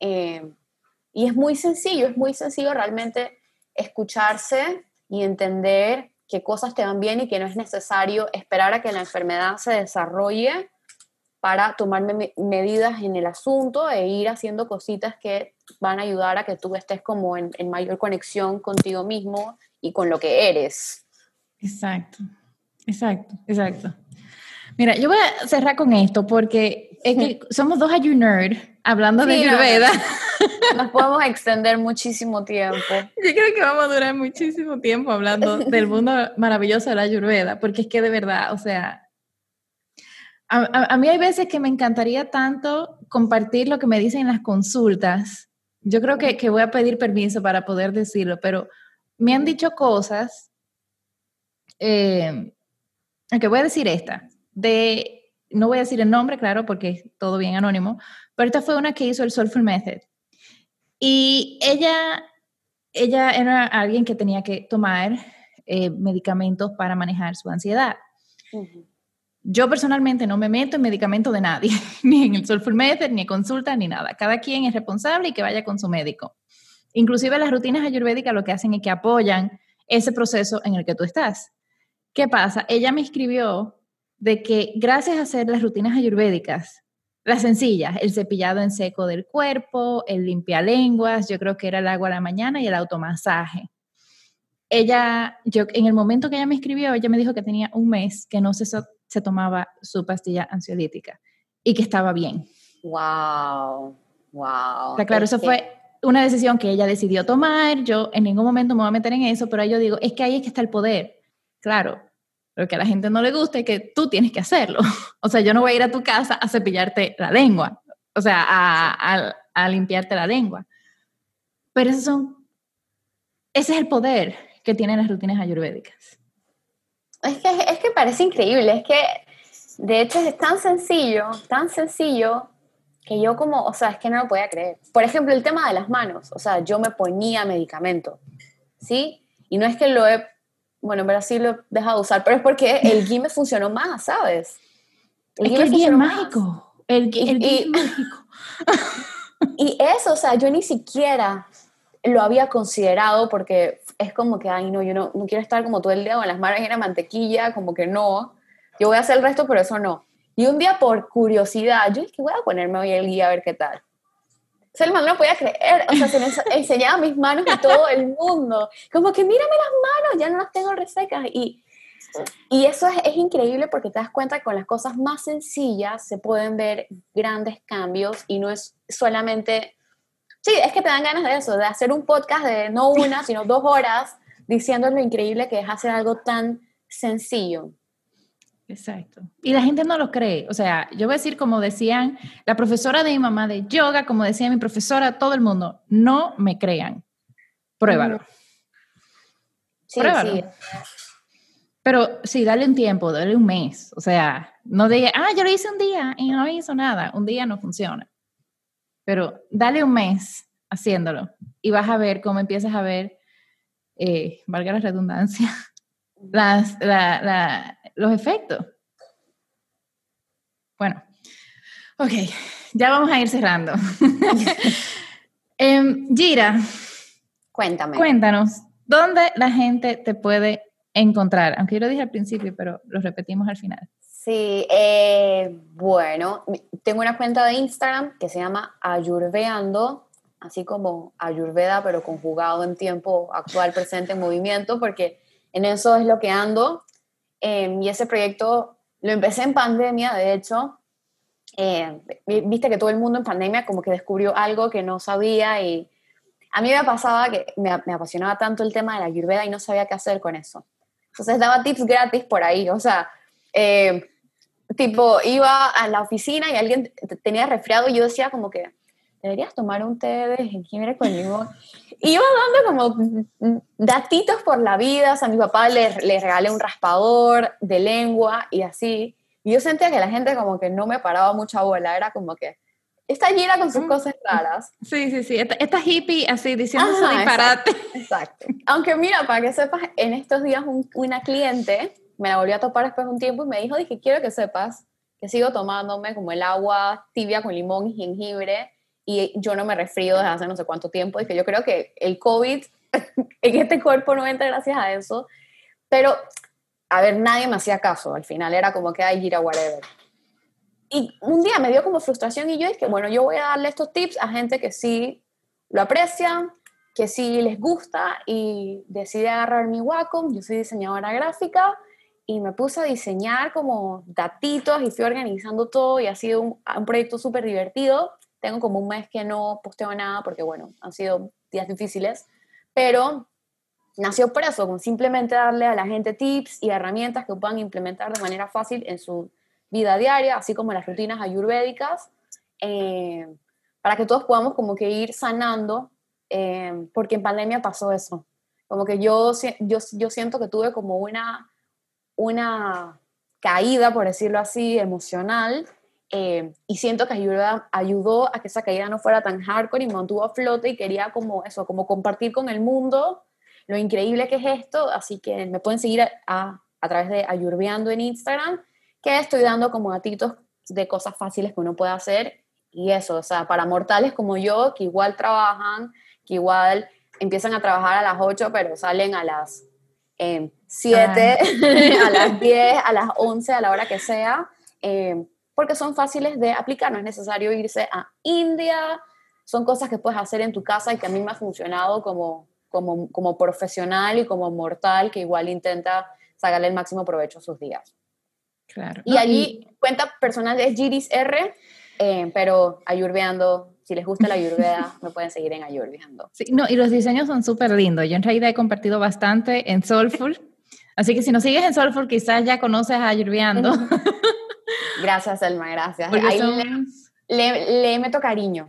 Eh, y es muy sencillo, es muy sencillo realmente escucharse y entender qué cosas te van bien y que no es necesario esperar a que la enfermedad se desarrolle para tomar medidas en el asunto e ir haciendo cositas que van a ayudar a que tú estés como en, en mayor conexión contigo mismo y con lo que eres. Exacto, exacto, exacto. Mira, yo voy a cerrar con esto porque es que somos dos ayunerd hablando de Ayurveda. Nos podemos extender muchísimo tiempo. Yo creo que vamos a durar muchísimo tiempo hablando del mundo maravilloso de la Ayurveda, porque es que de verdad, o sea, a, mí hay veces que me encantaría tanto compartir lo que me dicen en las consultas. Yo creo que, que voy a pedir permiso para poder decirlo, pero me han dicho cosas eh, aunque voy a decir esta, de, no voy a decir el nombre, claro, porque es todo bien anónimo, pero esta fue una que hizo el Soulful Method. Y ella, ella era alguien que tenía que tomar eh, medicamentos para manejar su ansiedad. Yo personalmente no me meto en medicamentos de nadie, ni en el Soulful Method, ni consulta, ni nada. Cada quien es responsable y que vaya con su médico. Inclusive las rutinas ayurvédicas lo que hacen es que apoyan ese proceso en el que tú estás. ¿Qué pasa? Ella me escribió de que gracias a hacer las rutinas ayurvédicas, las sencillas, el cepillado en seco del cuerpo, el limpialenguas, yo creo que era el agua a la mañana y el automasaje. Ella, yo, en el momento que ella me escribió, ella me dijo que tenía un mes que no se, se tomaba su pastilla ansiolítica y que estaba bien. Wow, wow. Está claro, eso fue una decisión que ella decidió tomar. Yo en ningún momento me voy a meter en eso, pero yo digo, es que ahí es que está el poder. Claro, lo que a la gente no le gusta es que tú tienes que hacerlo. O sea, yo no voy a ir a tu casa a cepillarte la lengua, o sea, a, limpiarte la lengua. Pero esos son, ese es el poder que tienen las rutinas ayurvédicas. Es que, es que parece increíble, es que de hecho es tan sencillo, tan sencillo que yo como, o sea, es que no lo podía creer. Por ejemplo, el tema de las manos, o sea, yo me ponía medicamento, ¿sí? Y no es que lo he bueno, en Brasil lo he dejado de usar, pero es porque el ghee me funcionó más, ¿sabes? El es que el ghee es mágico. El, el es mágico. y eso, o sea, yo ni siquiera lo había considerado porque es como que, ay, no, yo no, no quiero estar como todo el día con las manos llenas de mantequilla, como que no. Yo voy a hacer el resto, pero eso no. Y un día por curiosidad, yo dije, voy a ponerme hoy el guía a ver qué tal. Selma no lo podía creer, o sea, se me enseñaba mis manos a todo el mundo, como que mírame las manos, ya no las tengo resecas y, y eso es, es, increíble porque te das cuenta que con las cosas más sencillas se pueden ver grandes cambios y no es solamente, sí, es que te dan ganas de eso, de hacer un podcast de no una, sino dos horas diciendo lo increíble que es hacer algo tan sencillo. Exacto. Y la gente no lo cree. O sea, yo voy a decir como decían la profesora de mi mamá de yoga, como decía mi profesora, todo el mundo, no me crean. Pruébalo. Sí, Pruébalo. Sí. Pero sí, dale un tiempo, dale un mes. O sea, no diga, ah, yo lo hice un día y no hizo nada. Un día no funciona. Pero dale un mes haciéndolo y vas a ver cómo empiezas a ver, eh, valga la redundancia, las, la, los efectos. Bueno, ok, ya vamos a ir cerrando. eh, Gira, cuéntame. Cuéntanos, ¿dónde la gente te puede encontrar? Aunque yo lo dije al principio, pero lo repetimos al final. Sí, eh, bueno, tengo una cuenta de Instagram que se llama Ayurveando, así como Ayurveda, pero conjugado en tiempo actual, presente, en movimiento, porque en eso es lo que ando. Em, y ese proyecto lo empecé en pandemia, de hecho, eh, viste que todo el mundo en pandemia como que descubrió algo que no sabía y a mí me pasaba que me, apasionaba tanto el tema de la ayurveda y no sabía qué hacer con eso. Entonces daba tips gratis por ahí, o sea, eh, tipo iba a la oficina y alguien tenía resfriado y yo decía como que deberías tomar un té de jengibre con limón. Iba dando como datitos por la vida, o sea, a mi papá le, le regalé un raspador de lengua y así. Y yo sentía que la gente como que no me paraba mucha bola, era como que, esta Gira con sus cosas raras. Sí, sí, sí, esta, hippie así diciendo su disparate. Exacto, Aunque mira, para que sepas, en estos días una cliente me la volvió a topar después de un tiempo y me dijo, dije, quiero que sepas que sigo tomándome como el agua tibia con limón y jengibre y yo no me resfrío desde hace no sé cuánto tiempo. Dije, yo creo que el COVID en este cuerpo no entra gracias a eso. Pero a ver, nadie me hacía caso. Al final era como que, ay, gira, whatever. Y un día me dio como frustración y yo dije, bueno, yo voy a darle estos tips a gente que sí lo aprecia, que sí les gusta y decidí agarrar mi Wacom. Yo soy diseñadora gráfica y me puse a diseñar como datitos y fui organizando todo y ha sido un, un proyecto súper divertido. Tengo como un mes que no posteo nada porque, bueno, han sido días difíciles, pero nació por eso, con simplemente darle a la gente tips y herramientas que puedan implementar de manera fácil en su vida diaria, así como las rutinas ayurvédicas, eh, para que todos podamos como que ir sanando, eh, porque en pandemia pasó eso. Como que yo, yo, yo siento que tuve como una, una caída, por decirlo así, emocional, eh, y siento que ayuda, ayudó a que esa caída no fuera tan hardcore y me mantuvo a flote y quería como eso, como compartir con el mundo lo increíble que es esto, así que me pueden seguir a, a, través de Ayurbeando en Instagram, que estoy dando como gatitos de cosas fáciles que uno puede hacer. Y eso, o sea, para mortales como yo, que igual trabajan, que igual empiezan a trabajar a las 8, pero salen a las 7, eh, a las 10, a las 11, a la hora que sea, eh, porque son fáciles de aplicar, no es necesario irse a India, son cosas que puedes hacer en tu casa y que a mí me ha funcionado como como, como profesional y como mortal que igual intenta sacarle el máximo provecho a sus días. Claro. Y allí cuenta personal es Giris R, eh, pero ayurbeando, si les gusta la ayurveda, me pueden seguir en ayurbeando. Sí, no, y los diseños son súper lindos. Yo en realidad he compartido bastante en Soulful, así que si nos sigues en Soulful, quizás ya conoces a gracias, Elma, gracias. Ahí le, le meto cariño.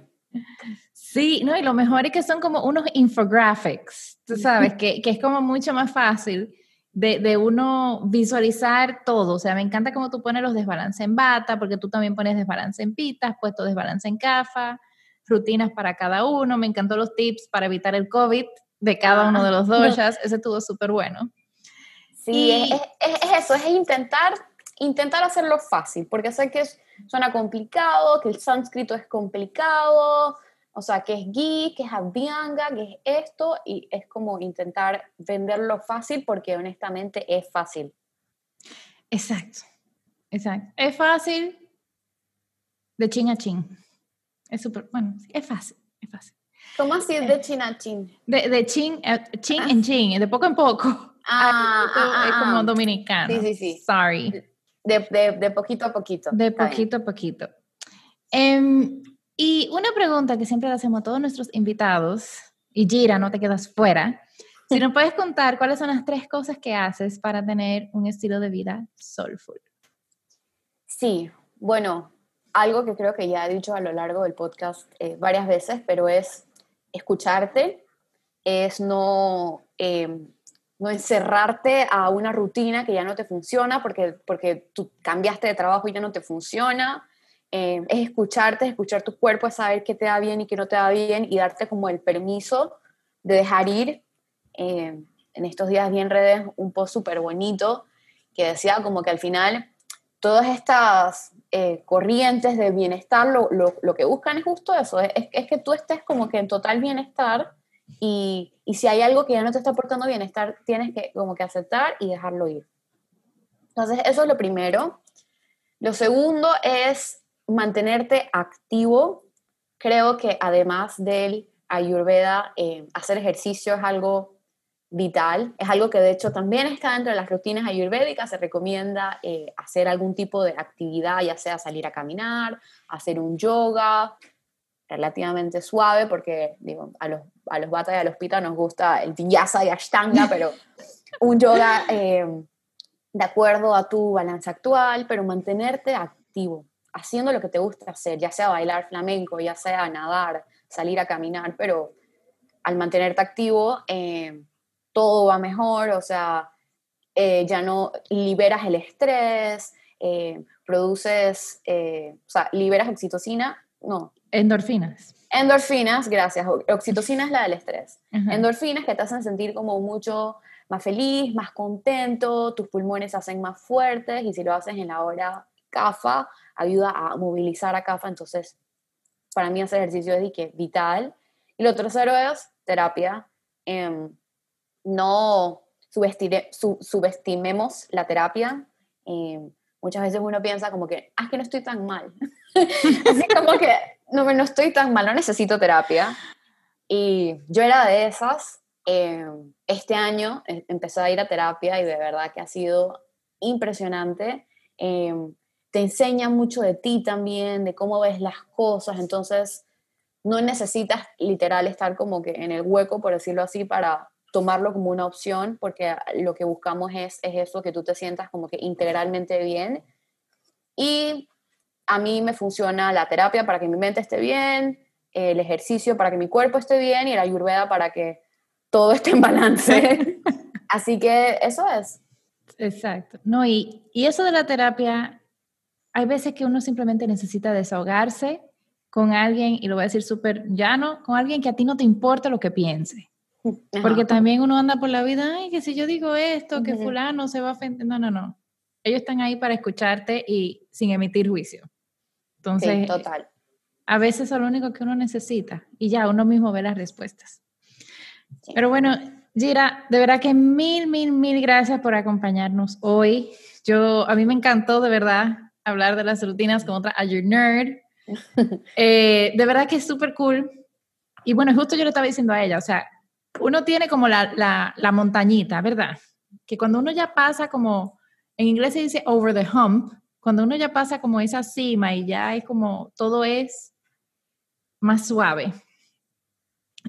Sí, no, y lo mejor es que son como unos infographics, tú sabes, que, que es como mucho más fácil de, de, uno visualizar todo. O sea, me encanta cómo tú pones los desbalances en bata, porque tú también pones desbalance en pitas, puesto desbalance en cafa, rutinas para cada uno. Me encantó los tips para evitar el COVID de cada uno de los ah, doshas. Ese estuvo súper bueno. Sí, es, es, eso, es intentar, intentar hacerlo fácil, porque sé que suena complicado, que el sánscrito es complicado, o sea, que es ghee, que es abhyanga, que es esto, y es como intentar venderlo fácil porque honestamente es fácil. Exacto, exacto. Es fácil de chin a chin. Es súper, bueno, es fácil, es fácil. ¿Cómo así de chin a chin? De, de chin, eh, chin ah. en chin, de poco en poco. Ah, ah, es como dominicano. Sí, sí, sí. Sorry. De, de, de poquito a poquito. De poquito a poquito. Um, y una pregunta que siempre le hacemos a todos nuestros invitados, y Gira, no te quedas fuera, si nos puedes contar cuáles son las tres cosas que haces para tener un estilo de vida soulful. Sí, bueno, algo que creo que ya he dicho a lo largo del podcast eh, varias veces, pero es escucharte, es no, em, no encerrarte a una rutina que ya no te funciona porque, porque tú cambiaste de trabajo y ya no te funciona, eh, es escucharte, escuchar tu cuerpo, es saber qué te da bien y qué no te da bien y darte como el permiso de dejar ir. Eh, en estos días vi en redes un post súper bonito que decía como que al final todas estas eh, corrientes de bienestar lo, lo, lo, que buscan es justo eso, es, que tú estés como que en total bienestar y, y, si hay algo que ya no te está aportando bienestar, tienes que como que aceptar y dejarlo ir. Entonces, eso es lo primero. Lo segundo es mantenerte activo, creo que además del ayurveda, eh, hacer ejercicio es algo vital. Es algo que de hecho también está dentro de las rutinas ayurvédicas. Se recomienda eh, hacer algún tipo de actividad, ya sea salir a caminar, hacer un yoga relativamente suave, porque digo, a los, a los bata y a los pita nos gusta el vinyasa y ashtanga, pero un yoga eh, de acuerdo a tu balance actual, pero mantenerte activo, haciendo lo que te gusta hacer, ya sea bailar flamenco, ya sea nadar, salir a caminar, pero al mantenerte activo, eh, todo va mejor, o sea, eh, ya no liberas el estrés, eh, produces, o sea, liberas oxitocina, no. Endorfinas. Endorfinas, gracias. Oxitocina es la del estrés. Endorfinas que te hacen sentir como mucho más feliz, más contento, tus pulmones se hacen más fuertes y si lo haces en la hora CAFA, ayuda a movilizar a CAFA, entonces para mí hacer ejercicio es vital. Y lo tercero es terapia. Em, no subestimemos la terapia. Em, muchas veces uno piensa como que, ah, es que no estoy tan mal. Así como que, no, no estoy tan mal, no necesito terapia. Y yo era de esas Em, este año eh, empecé a ir a terapia y de verdad que ha sido impresionante. Em, te enseña mucho de ti también, de cómo ves las cosas, entonces no necesitas literal estar como que en el hueco, por decirlo así, para tomarlo como una opción, porque lo que buscamos es, es eso, que tú te sientas como que integralmente bien. Y a mí me funciona la terapia para que mi mente esté bien, el ejercicio para que mi cuerpo esté bien y la ayurveda para que todo está en balance. Así que eso es. Exacto. No, y, y eso de la terapia, hay veces que uno simplemente necesita desahogarse con alguien, y lo voy a decir súper llano, con alguien que a ti no te importa lo que piense. Porque también uno anda por la vida, ay, que si yo digo esto, que fulano se va a ofender. No, no, no. Ellos están ahí para escucharte y sin emitir juicio. Entonces, total. a veces es lo único que uno necesita y ya uno mismo ve las respuestas. Pero bueno, Gira, de verdad que mil, mil, mil gracias por acompañarnos hoy. Yo, a mí me encantó de verdad hablar de las rutinas con otra Nerd. Eh, de verdad que es súper cool. Y bueno, justo yo le estaba diciendo a ella, o sea, uno tiene como la, la, montañita, ¿verdad? Que cuando uno ya pasa como, en inglés se dice over the hump, cuando uno ya pasa como esa cima y ya es como todo es más suave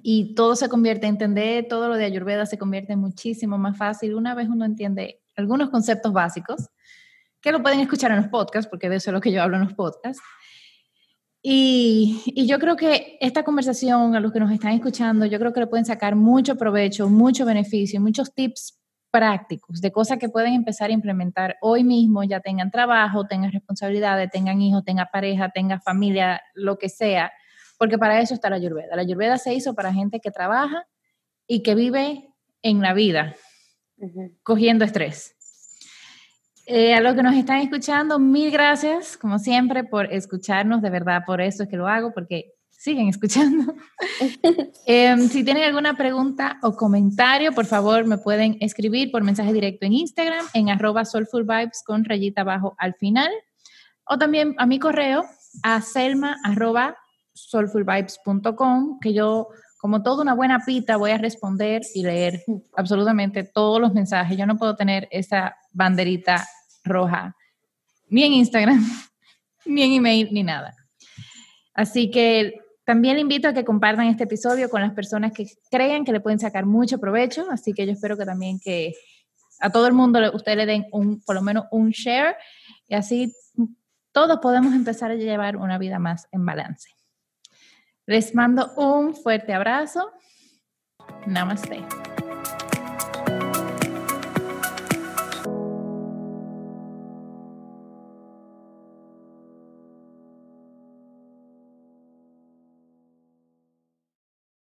y todo se convierte, entender todo lo de Ayurveda se convierte muchísimo más fácil una vez uno entiende algunos conceptos básicos, que lo pueden escuchar en los podcasts, porque de eso es lo que yo hablo en los podcasts. Y, y, yo creo que esta conversación, a los que nos están escuchando, yo creo que le pueden sacar mucho provecho, mucho beneficio, muchos tips prácticos de cosas que pueden empezar a implementar hoy mismo, ya tengan trabajo, tengan responsabilidades, tengan hijos, tengan pareja, tengan familia, lo que sea porque para eso está la ayurveda. La ayurveda se hizo para gente que trabaja y que vive en la vida, cogiendo estrés. Eh, a los que nos están escuchando, mil gracias, como siempre, por escucharnos, de verdad, por eso es que lo hago, porque siguen escuchando. Em, si tienen alguna pregunta o comentario, por favor, me pueden escribir por mensaje directo en Instagram, en arroba soulfulvibes con rayita abajo al final, o también a mi correo, a selma arroba soulfulvibes.com, que yo, como toda una buena pita, voy a responder y leer absolutamente todos los mensajes. Yo no puedo tener esa banderita roja, ni en Instagram, ni en email, ni nada. Así que también invito a que compartan este episodio con las personas que crean que le pueden sacar mucho provecho. Así que yo espero que también que a todo el mundo ustedes le den un, por lo menos un share y así todos podemos empezar a llevar una vida más en balance. Les mando un fuerte abrazo. Namaste.